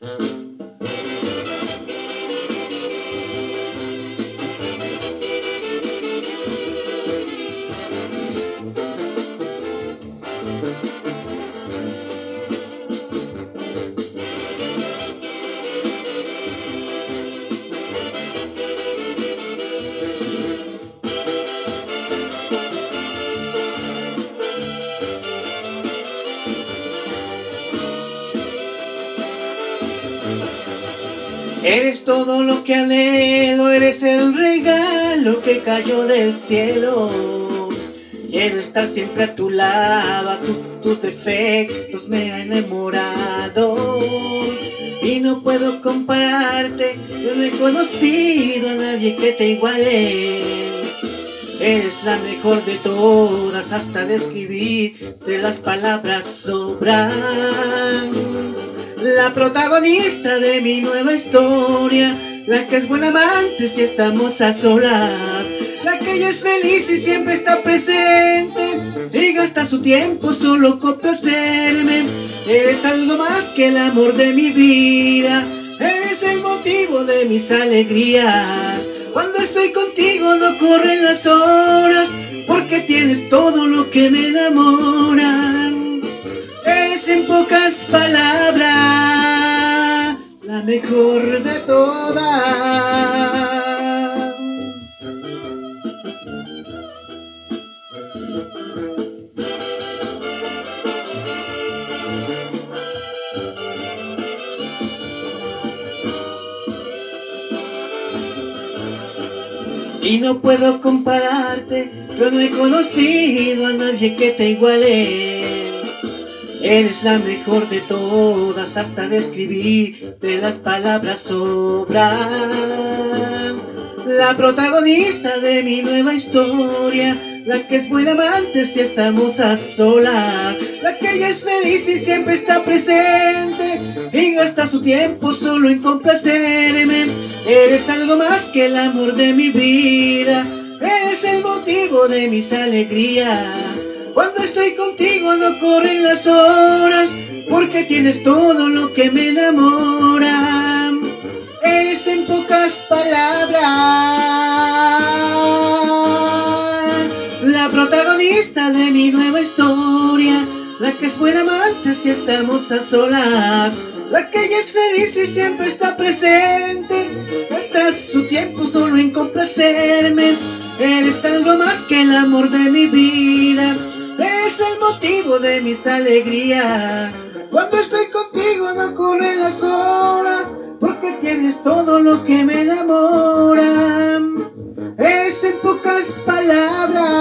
Mm-hmm. Eres todo lo que anhelo, eres el regalo que cayó del cielo. Quiero estar siempre a tu lado, a tus defectos me han enamorado. Y no puedo compararte, yo no he conocido a nadie que te iguale. Eres la mejor de todas, hasta describir de las palabras sobran la protagonista de mi nueva historia, la que es buena amante si estamos a solas, la que ella es feliz y siempre está presente y gasta su tiempo solo con placerme. Eres algo más que el amor de mi vida, eres el motivo de mis alegrías. Cuando estoy contigo no corren las horas, porque tienes todo lo que me enamora. Eres en pocas palabras la mejor de todas. Y no puedo compararte, yo no he conocido a nadie que te iguale. Eres la mejor de todas, hasta describir de las palabras sobran. La protagonista de mi nueva historia, la que es buena amante si estamos a solas, la que ella es feliz y siempre está presente y gasta su tiempo solo en complacerme. Eres algo más que el amor de mi vida, eres el motivo de mis alegrías. Cuando estoy contigo no corren las horas, porque tienes todo lo que me enamora. Eres en pocas palabras la protagonista de mi nueva historia, la que es buena amante si estamos a solas, la que ya es feliz y siempre está presente, gasta su tiempo solo en complacerme. Eres algo más que el amor de mi vida Eres el motivo de mis alegrías. Cuando estoy contigo no corren las horas, porque tienes todo lo que me enamora. Eres en pocas palabras